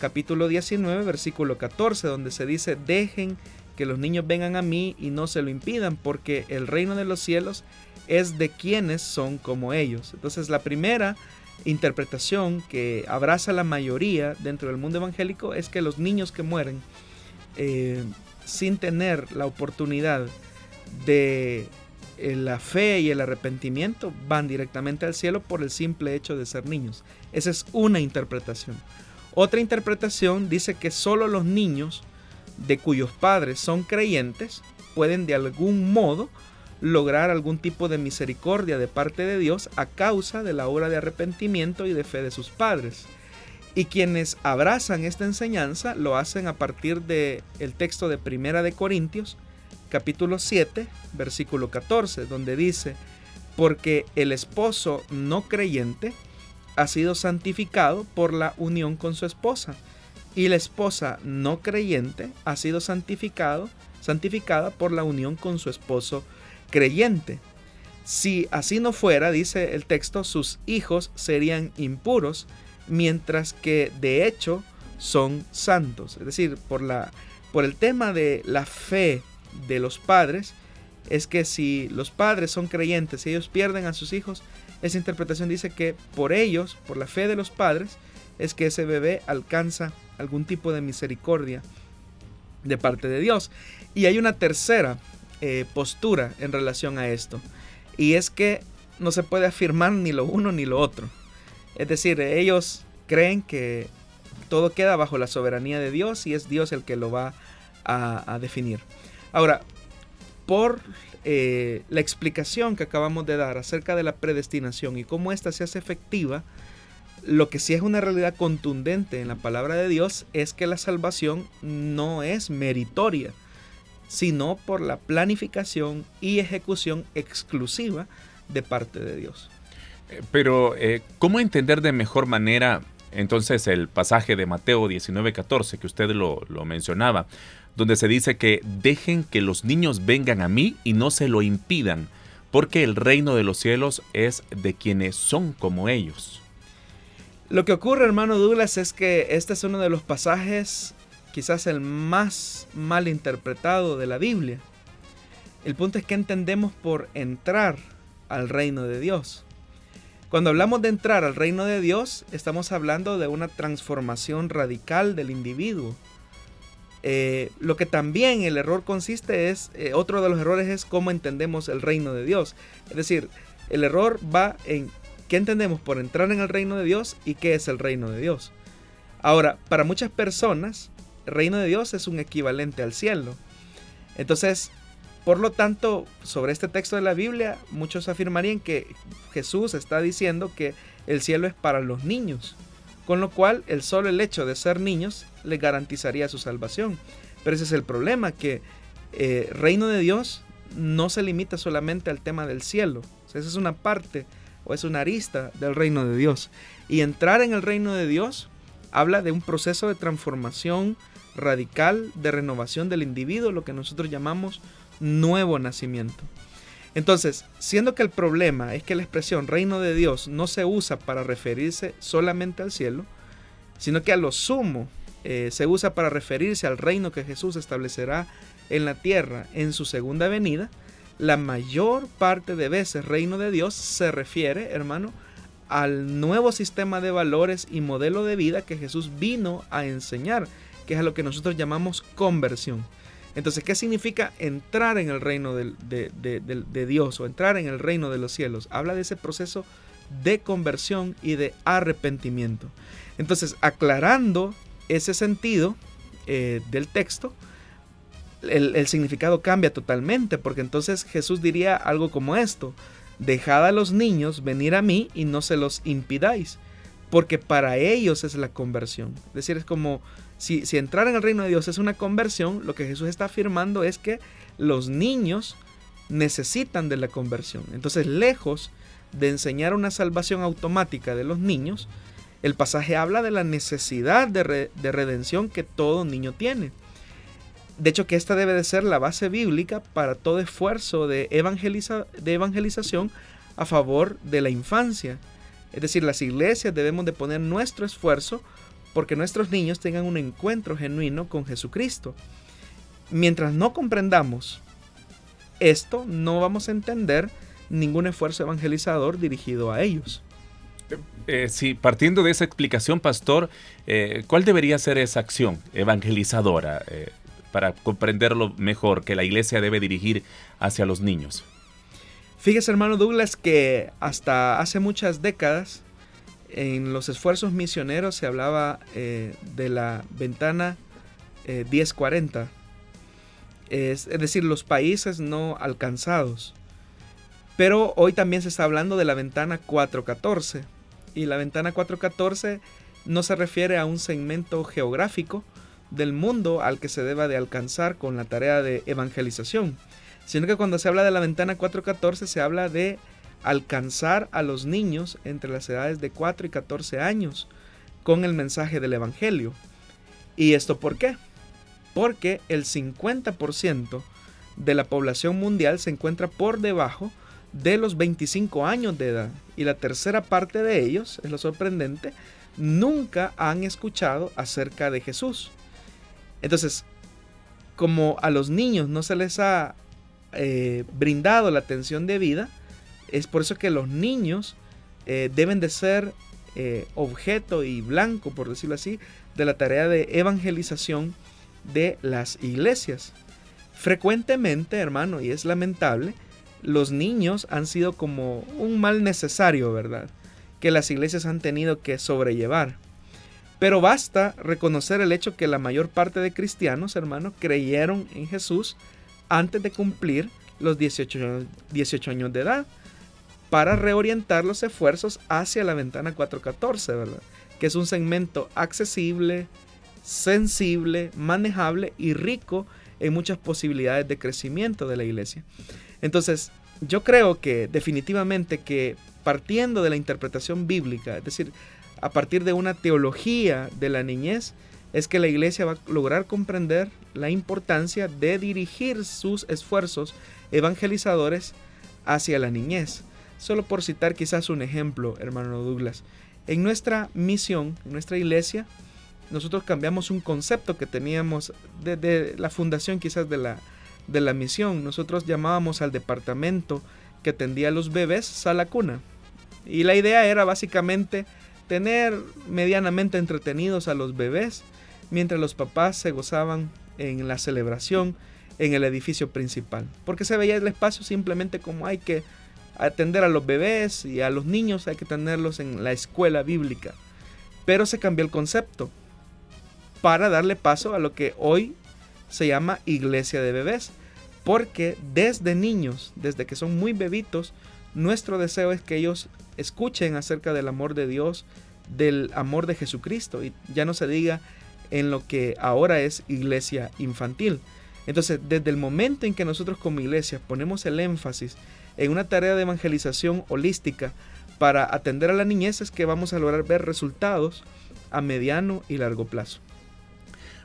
capítulo 19 versículo 14 donde se dice dejen que los niños vengan a mí y no se lo impidan porque el reino de los cielos es de quienes son como ellos. Entonces la primera interpretación que abraza la mayoría dentro del mundo evangélico es que los niños que mueren eh, sin tener la oportunidad de eh, la fe y el arrepentimiento van directamente al cielo por el simple hecho de ser niños. Esa es una interpretación. Otra interpretación dice que solo los niños de cuyos padres son creyentes pueden de algún modo lograr algún tipo de misericordia de parte de Dios a causa de la obra de arrepentimiento y de fe de sus padres. Y quienes abrazan esta enseñanza lo hacen a partir del el texto de Primera de Corintios, capítulo 7, versículo 14, donde dice, porque el esposo no creyente ha sido santificado por la unión con su esposa, y la esposa no creyente ha sido santificado, santificada por la unión con su esposo creyente. Si así no fuera, dice el texto, sus hijos serían impuros, mientras que de hecho son santos. Es decir, por, la, por el tema de la fe de los padres, es que si los padres son creyentes y ellos pierden a sus hijos, esa interpretación dice que por ellos, por la fe de los padres, es que ese bebé alcanza algún tipo de misericordia de parte de Dios. Y hay una tercera eh, postura en relación a esto, y es que no se puede afirmar ni lo uno ni lo otro. Es decir, ellos creen que todo queda bajo la soberanía de Dios y es Dios el que lo va a definir. Ahora, por eh, la explicación que acabamos de dar acerca de la predestinación y cómo ésta se hace efectiva, lo que sí es una realidad contundente en la palabra de Dios es que la salvación no es meritoria, sino por la planificación y ejecución exclusiva de parte de Dios. Eh, pero, eh, ¿cómo entender de mejor manera entonces el pasaje de Mateo 19:14 que usted lo, lo mencionaba? donde se dice que dejen que los niños vengan a mí y no se lo impidan, porque el reino de los cielos es de quienes son como ellos. Lo que ocurre, hermano Douglas, es que este es uno de los pasajes quizás el más mal interpretado de la Biblia. El punto es que entendemos por entrar al reino de Dios. Cuando hablamos de entrar al reino de Dios, estamos hablando de una transformación radical del individuo. Eh, lo que también el error consiste es, eh, otro de los errores es cómo entendemos el reino de Dios. Es decir, el error va en qué entendemos por entrar en el reino de Dios y qué es el reino de Dios. Ahora, para muchas personas, reino de Dios es un equivalente al cielo. Entonces, por lo tanto, sobre este texto de la Biblia, muchos afirmarían que Jesús está diciendo que el cielo es para los niños con lo cual el solo el hecho de ser niños les garantizaría su salvación. Pero ese es el problema, que eh, reino de Dios no se limita solamente al tema del cielo. esa es una parte o es una arista del reino de Dios. Y entrar en el reino de Dios habla de un proceso de transformación radical, de renovación del individuo, lo que nosotros llamamos nuevo nacimiento. Entonces, siendo que el problema es que la expresión reino de Dios no se usa para referirse solamente al cielo, sino que a lo sumo eh, se usa para referirse al reino que Jesús establecerá en la tierra en su segunda venida, la mayor parte de veces reino de Dios se refiere, hermano, al nuevo sistema de valores y modelo de vida que Jesús vino a enseñar, que es a lo que nosotros llamamos conversión. Entonces, ¿qué significa entrar en el reino de, Dios o entrar en el reino de los cielos? Habla de ese proceso de conversión y de arrepentimiento. Entonces, aclarando ese sentido eh, del texto, el, el, significado cambia totalmente, porque entonces Jesús diría algo como esto, dejad a los niños venir a mí y no se los impidáis, porque para ellos es la conversión. Es decir, es como si, entrar en el reino de Dios es una conversión, lo que Jesús está afirmando es que los niños necesitan de la conversión. Entonces, lejos de enseñar una salvación automática de los niños, el pasaje habla de la necesidad de, redención que todo niño tiene. De hecho, que esta debe de ser la base bíblica para todo esfuerzo de, de evangelización a favor de la infancia. Es decir, las iglesias debemos de poner nuestro esfuerzo porque nuestros niños tengan un encuentro genuino con Jesucristo. Mientras no comprendamos esto, no vamos a entender ningún esfuerzo evangelizador dirigido a ellos. Eh, sí, partiendo de esa explicación, pastor, eh, ¿cuál debería ser esa acción evangelizadora eh, para comprenderlo mejor que la iglesia debe dirigir hacia los niños? Fíjese, hermano Douglas, que hasta hace muchas décadas En los esfuerzos misioneros se hablaba eh, de la ventana 1040, eh, es, es decir, los países no alcanzados. Pero hoy también se está hablando de la ventana 414. Y la ventana 414 no se refiere a un segmento geográfico del mundo al que se deba de alcanzar con la tarea de evangelización, sino que cuando se habla de la ventana 414 se habla de alcanzar a los niños entre las edades de 4 y 14 años con el mensaje del Evangelio. ¿Y esto por qué? Porque el 50% de la población mundial se encuentra por debajo de los 25 años de edad y la tercera parte de ellos, es lo sorprendente, nunca han escuchado acerca de Jesús. Entonces, como a los niños no se les ha eh, brindado la atención de vida, es por eso que los niños eh, deben de ser eh, objeto y blanco, por decirlo así, de la tarea de evangelización de las iglesias. Frecuentemente, hermano, y es lamentable, los niños han sido como un mal necesario, ¿verdad? Que las iglesias han tenido que sobrellevar. Pero basta reconocer el hecho que la mayor parte de cristianos, hermano, creyeron en Jesús antes de cumplir los 18, 18 años de edad para reorientar los esfuerzos hacia la ventana 414, ¿verdad? Que es un segmento accesible, sensible, manejable y rico en muchas posibilidades de crecimiento de la iglesia. Entonces, yo creo que definitivamente que partiendo de la interpretación bíblica, es decir, a partir de una teología de la niñez, es que la iglesia va a lograr comprender la importancia de dirigir sus esfuerzos evangelizadores hacia la niñez. Solo por citar quizás un ejemplo, hermano Douglas. En nuestra misión, en nuestra iglesia, nosotros cambiamos un concepto que teníamos desde la fundación quizás de la, de la misión. Nosotros llamábamos al departamento que atendía a los bebés sala cuna. Y la idea era básicamente tener medianamente entretenidos a los bebés mientras los papás se gozaban en la celebración en el edificio principal. Porque se veía el espacio simplemente como hay que atender a los bebés y a los niños hay que tenerlos en la escuela bíblica. Pero se cambió el concepto para darle paso a lo que hoy se llama iglesia de bebés. Porque desde niños, desde que son muy bebitos, nuestro deseo es que ellos escuchen acerca del amor de Dios, del amor de Jesucristo. Y ya no se diga en lo que ahora es iglesia infantil. Entonces, desde el momento en que nosotros como iglesia ponemos el énfasis en una tarea de evangelización holística para atender a la niñez, es que vamos a lograr ver resultados a mediano y largo plazo.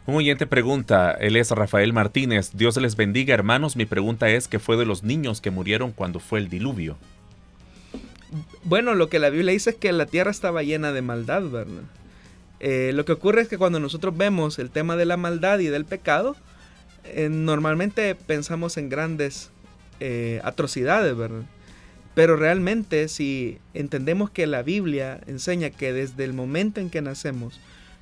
Un oyente pregunta, él es Rafael Martínez, Dios les bendiga hermanos, mi pregunta es, ¿qué fue de los niños que murieron cuando fue el diluvio? Bueno, lo que la Biblia dice es que la tierra estaba llena de maldad, ¿verdad? Eh, lo que ocurre es que cuando nosotros vemos el tema de la maldad y del pecado, eh, normalmente pensamos en grandes eh, atrocidades, ¿verdad? Pero realmente si entendemos que la Biblia enseña que desde el momento en que nacemos,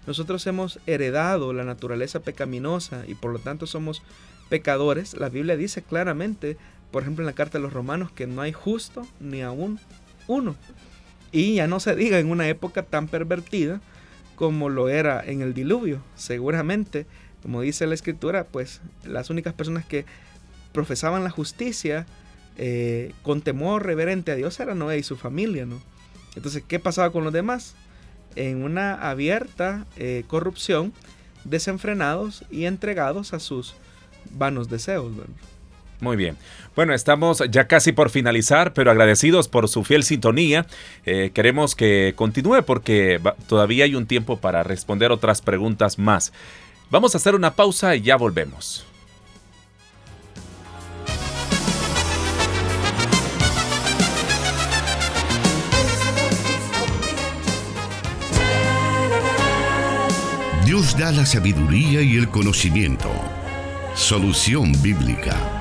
nosotros hemos heredado la naturaleza pecaminosa y por lo tanto somos pecadores. La Biblia dice claramente, por ejemplo en la carta de los romanos, que no hay justo ni aún uno. Y ya no se diga en una época tan pervertida como lo era en el diluvio. Seguramente, como dice la escritura, pues las únicas personas que profesaban la justicia eh, con temor reverente a Dios era Noé y su familia, ¿no? Entonces, ¿qué pasaba con los demás? en una abierta eh, corrupción, desenfrenados y entregados a sus vanos deseos. Muy bien. Bueno, estamos ya casi por finalizar, pero agradecidos por su fiel sintonía. Eh, queremos que continúe porque todavía hay un tiempo para responder otras preguntas más. Vamos a hacer una pausa y ya volvemos. Dios da la sabiduría y el conocimiento. Solución bíblica.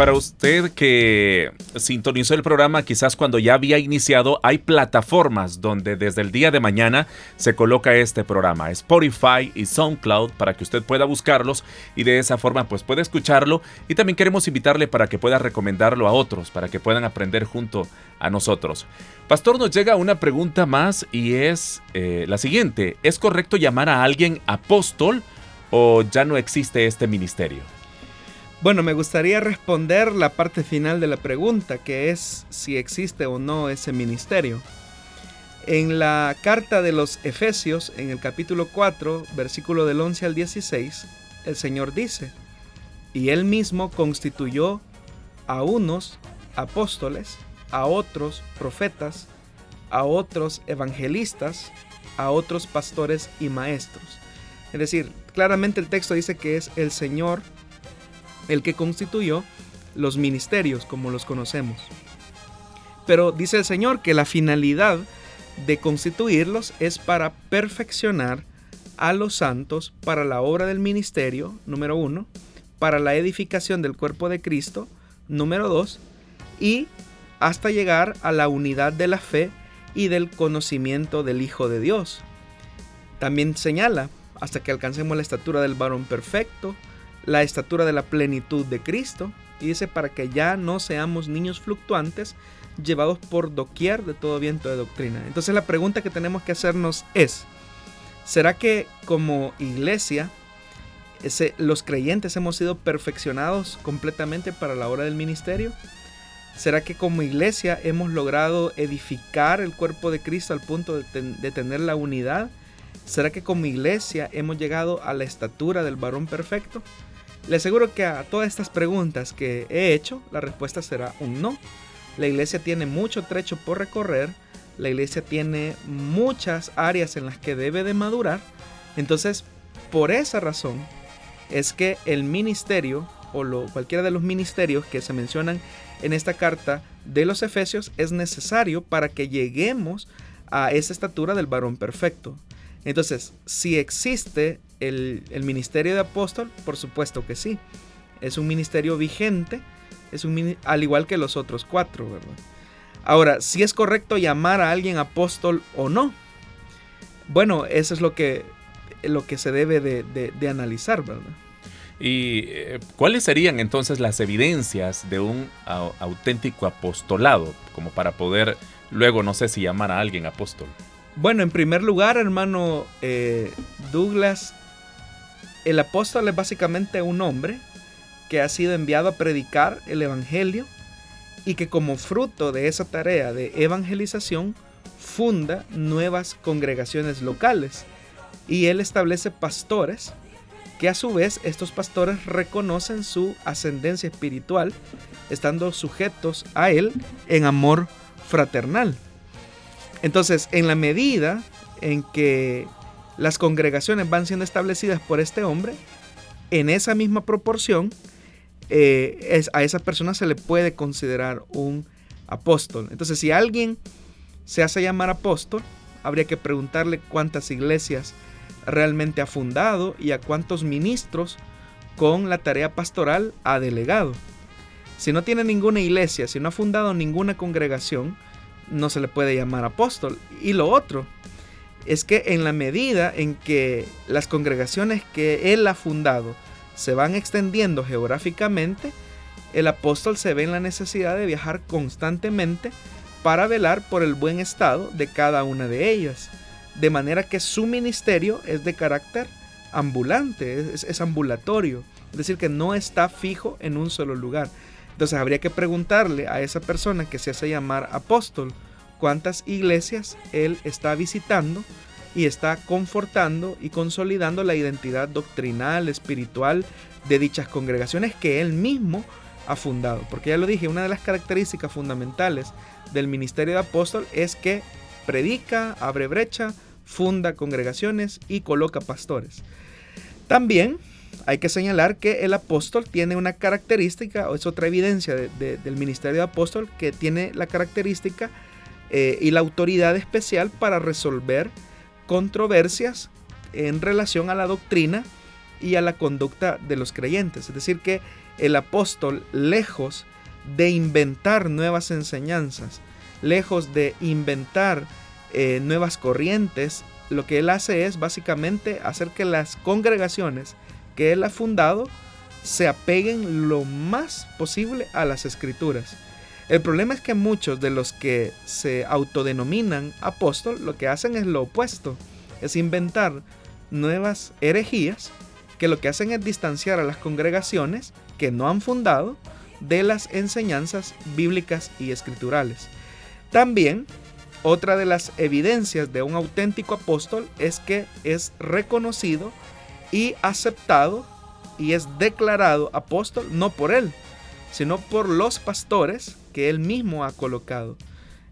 Para usted que sintonizó el programa quizás cuando ya había iniciado, hay plataformas donde desde el día de mañana se coloca este programa, Spotify y SoundCloud, para que usted pueda buscarlos y de esa forma pues pueda escucharlo. Y también queremos invitarle para que pueda recomendarlo a otros, para que puedan aprender junto a nosotros. Pastor, nos llega una pregunta más y es eh, la siguiente. ¿Es correcto llamar a alguien apóstol o ya no existe este ministerio? Bueno, me gustaría responder la parte final de la pregunta, que es si existe o no ese ministerio. En la carta de los Efesios, en el capítulo 4, versículo del 11 al 16, el Señor dice, y Él mismo constituyó a unos apóstoles, a otros profetas, a otros evangelistas, a otros pastores y maestros. Es decir, claramente el texto dice que es el Señor el que constituyó los ministerios como los conocemos. Pero dice el Señor que la finalidad de constituirlos es para perfeccionar a los santos para la obra del ministerio, número uno, para la edificación del cuerpo de Cristo, número dos, y hasta llegar a la unidad de la fe y del conocimiento del Hijo de Dios. También señala, hasta que alcancemos la estatura del varón perfecto, la estatura de la plenitud de Cristo, y dice para que ya no seamos niños fluctuantes, llevados por doquier de todo viento de doctrina. Entonces la pregunta que tenemos que hacernos es, ¿será que como iglesia los creyentes hemos sido perfeccionados completamente para la hora del ministerio? ¿Será que como iglesia hemos logrado edificar el cuerpo de Cristo al punto de tener la unidad? ¿Será que como iglesia hemos llegado a la estatura del varón perfecto? Le aseguro que a todas estas preguntas que he hecho, la respuesta será un no. La iglesia tiene mucho trecho por recorrer, la iglesia tiene muchas áreas en las que debe de madurar. Entonces, por esa razón, es que el ministerio o lo, cualquiera de los ministerios que se mencionan en esta carta de los Efesios es necesario para que lleguemos a esa estatura del varón perfecto. Entonces, si existe el, ministerio de apóstol, por supuesto que sí. Es un ministerio vigente, es un, al igual que los otros cuatro, ¿verdad? Ahora, si es correcto llamar a alguien apóstol o no. Bueno, eso es lo que, lo que se debe de, analizar, ¿verdad? ¿Y eh, cuáles serían entonces las evidencias de un auténtico apostolado, como para poder luego, no sé si llamar a alguien apóstol? Bueno, en primer lugar, hermano eh, Douglas, el apóstol es básicamente un hombre que ha sido enviado a predicar el Evangelio y que como fruto de esa tarea de evangelización funda nuevas congregaciones locales y él establece pastores que a su vez estos pastores reconocen su ascendencia espiritual estando sujetos a él en amor fraternal. Entonces, en la medida en que las congregaciones van siendo establecidas por este hombre, en esa misma proporción, eh, a esa persona se le puede considerar un apóstol. Entonces, si alguien se hace llamar apóstol, habría que preguntarle cuántas iglesias realmente ha fundado y a cuántos ministros con la tarea pastoral ha delegado. Si no tiene ninguna iglesia, si no ha fundado ninguna congregación, no se le puede llamar apóstol. Y lo otro es que en la medida en que las congregaciones que él ha fundado se van extendiendo geográficamente, el apóstol se ve en la necesidad de viajar constantemente para velar por el buen estado de cada una de ellas, de manera que su ministerio es de carácter ambulante, es, ambulatorio, es decir, que no está fijo en un solo lugar. Entonces habría que preguntarle a esa persona que se hace llamar apóstol cuántas iglesias él está visitando y está confortando y consolidando la identidad doctrinal, espiritual de dichas congregaciones que él mismo ha fundado. Porque ya lo dije, una de las características fundamentales del ministerio de apóstol es que predica, abre brecha, funda congregaciones y coloca pastores. También hay que señalar que el apóstol tiene una característica, o es otra evidencia del ministerio de apóstol, que tiene la característica eh, y la autoridad especial para resolver controversias en relación a la doctrina y a la conducta de los creyentes. Es decir, que el apóstol, lejos de inventar nuevas enseñanzas, lejos de inventar eh, nuevas corrientes, lo que él hace es básicamente hacer que las congregaciones que él ha fundado se apeguen lo más posible a las escrituras. El problema es que muchos de los que se autodenominan apóstol lo que hacen es lo opuesto, es inventar nuevas herejías que lo que hacen es distanciar a las congregaciones que no han fundado de las enseñanzas bíblicas y escriturales. También, otra de las evidencias de un auténtico apóstol es que es reconocido y aceptado y es declarado apóstol no por él, sino por los pastores que él mismo ha colocado.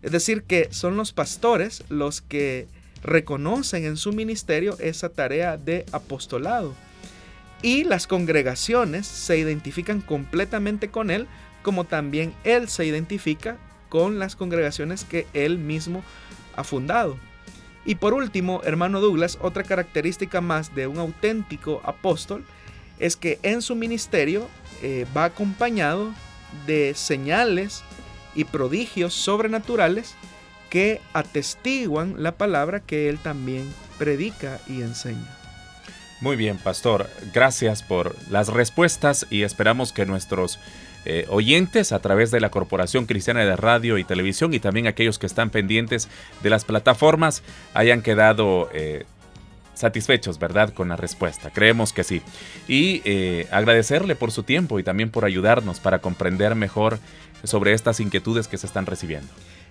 Es decir, que son los pastores los que reconocen en su ministerio esa tarea de apostolado. Y las congregaciones se identifican completamente con él, como también él se identifica con las congregaciones que él mismo ha fundado. Y por último, hermano Douglas, otra característica más de un auténtico apóstol es que en su ministerio eh, va acompañado de señales y prodigios sobrenaturales que atestiguan la palabra que él también predica y enseña. Muy bien, pastor. Gracias por las respuestas y esperamos que nuestros eh, oyentes a través de la Corporación Cristiana de Radio y Televisión y también aquellos que están pendientes de las plataformas hayan quedado eh, satisfechos, ¿verdad? Con la respuesta. Creemos que sí. Y eh, agradecerle por su tiempo y también por ayudarnos para comprender mejor sobre estas inquietudes que se están recibiendo.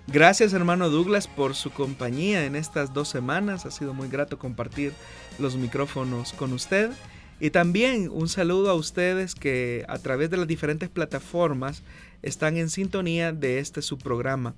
Gracias hermano Douglas por su compañía en estas dos semanas. Ha sido muy grato compartir los micrófonos con usted. Y también un saludo a ustedes que a través de las diferentes plataformas están en sintonía de este su programa.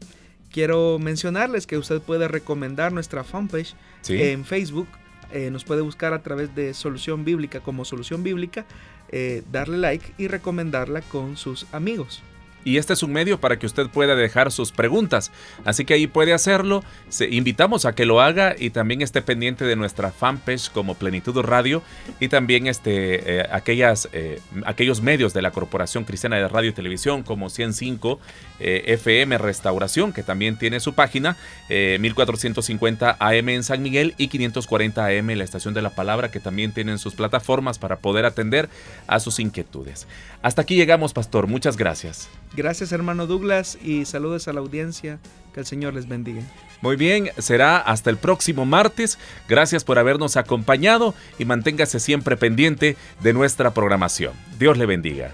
Quiero mencionarles que usted puede recomendar nuestra fanpage en Facebook eh, nos puede buscar a través de Solución Bíblica como Solución Bíblica, eh, darle like y recomendarla con sus amigos y este es un medio para que usted pueda dejar sus preguntas. Así que ahí puede hacerlo. Invitamos a que lo haga y también esté pendiente de nuestra fanpage como Plenitud Radio y también este, eh, aquellas, eh, aquellos medios de la Corporación Cristiana de Radio y Televisión como 105 eh, FM Restauración, que también tiene su página, 1450 AM en San Miguel y 540 AM la Estación de la Palabra, que también tienen sus plataformas para poder atender a sus inquietudes. Hasta aquí llegamos, Pastor. Muchas gracias. Gracias hermano Douglas y saludos a la audiencia. Que el Señor les bendiga. Muy bien, será hasta el próximo martes. Gracias por habernos acompañado y manténgase siempre pendiente de nuestra programación. Dios le bendiga.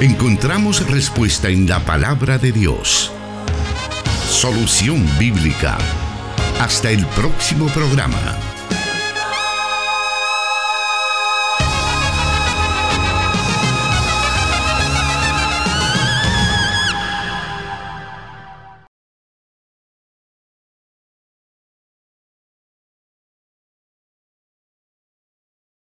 Encontramos respuesta en la palabra de Dios. Solución bíblica. Hasta el próximo programa.